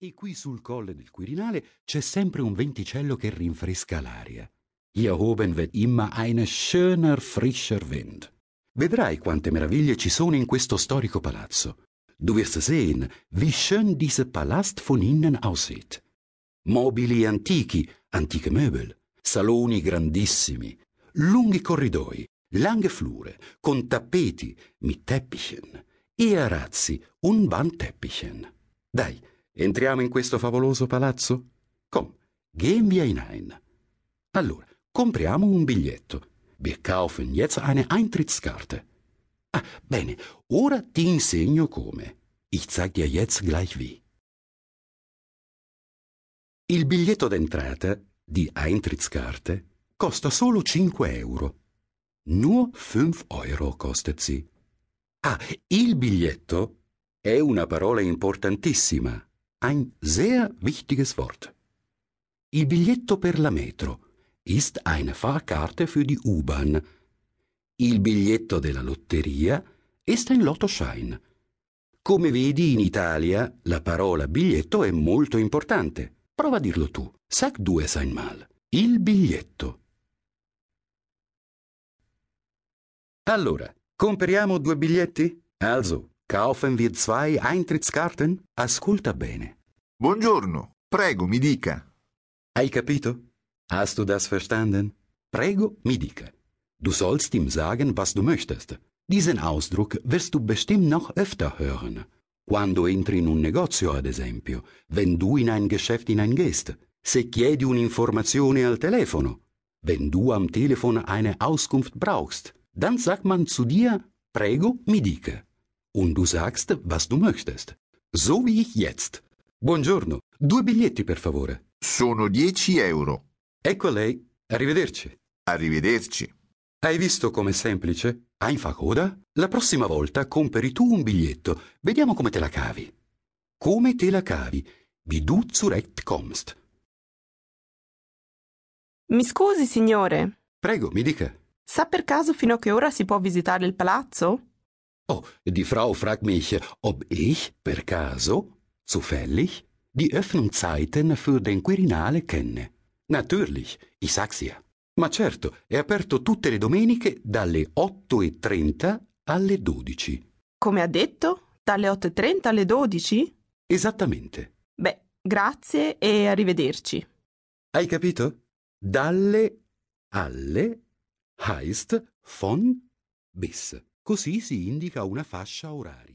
E qui sul colle del Quirinale c'è sempre un venticello che rinfresca l'aria. Hier oben wird immer eine schöner, frischer Wind. Vedrai quante meraviglie ci sono in questo storico palazzo. Du wirst sehen, wie schön dieser Palast von innen aussieht. Mobili antichi, antiche Möbel, saloni grandissimi, lunghi corridoi, lange Flure, con tappeti, mit Teppichen, e arazzi, un Wandteppichen. Dai, entriamo in questo favoloso palazzo? Komm, gehen wir hinein. Allora, compriamo un biglietto. Wir kaufen jetzt eine Eintrittskarte. Ah, bene, ora ti insegno come. Ich zeig dir jetzt gleich wie. Il biglietto d'entrata di Eintrittskarte costa solo 5 euro. Nur 5 euro kostet sie. Ah, il biglietto è una parola importantissima, ein sehr wichtiges Wort. Il biglietto per la metro ist eine Fahrkarte für die U-Bahn. Il biglietto della lotteria ist ein Lottoschein. Come vedi in Italia la parola biglietto è molto importante. Prova a dirlo tu. Sag du es einmal. Il biglietto. Allora, compriamo due biglietti? Also, kaufen wir zwei Eintrittskarten? Ascolta bene. Buongiorno, prego, mi dica. Hai capito? Hast du das verstanden? Prego, mi dica. Du sollst ihm sagen, was du möchtest. Diesen Ausdruck wirst du bestimmt noch öfter hören. Quando entri in un negozio, ad esempio, wenn du in ein Geschäft hineingehst, se chiedi un'informazione al telefono, wenn du am Telefon eine Auskunft brauchst, dann sagt man zu dir, prego, mi dica. Und du sagst, was du möchtest. So wie ich jetzt. Buongiorno, due biglietti per favore. Sono 10 euro. Ecco a lei. Arrivederci. Arrivederci. Hai visto com'è semplice? Einfach, oder? La prossima volta compri tu un biglietto. Vediamo come te la cavi. Come te la cavi? Wie du zurecht kommst. Mi scusi, signore. Prego, mi dica. Sa per caso fino a che ora si può visitare il palazzo? Oh, die Frau fragt mich, ob ich per caso, zufällig, die Öffnungszeiten für den Quirinale kenne. Natürlich, ich sag's ja. Ma certo, è aperto tutte le domeniche dalle 8.30 alle 12. Come ha detto? Dalle 8.30 alle 12? Esattamente. Beh, grazie e arrivederci. Hai capito? Dalle alle heißt von bis. Così si indica una fascia oraria.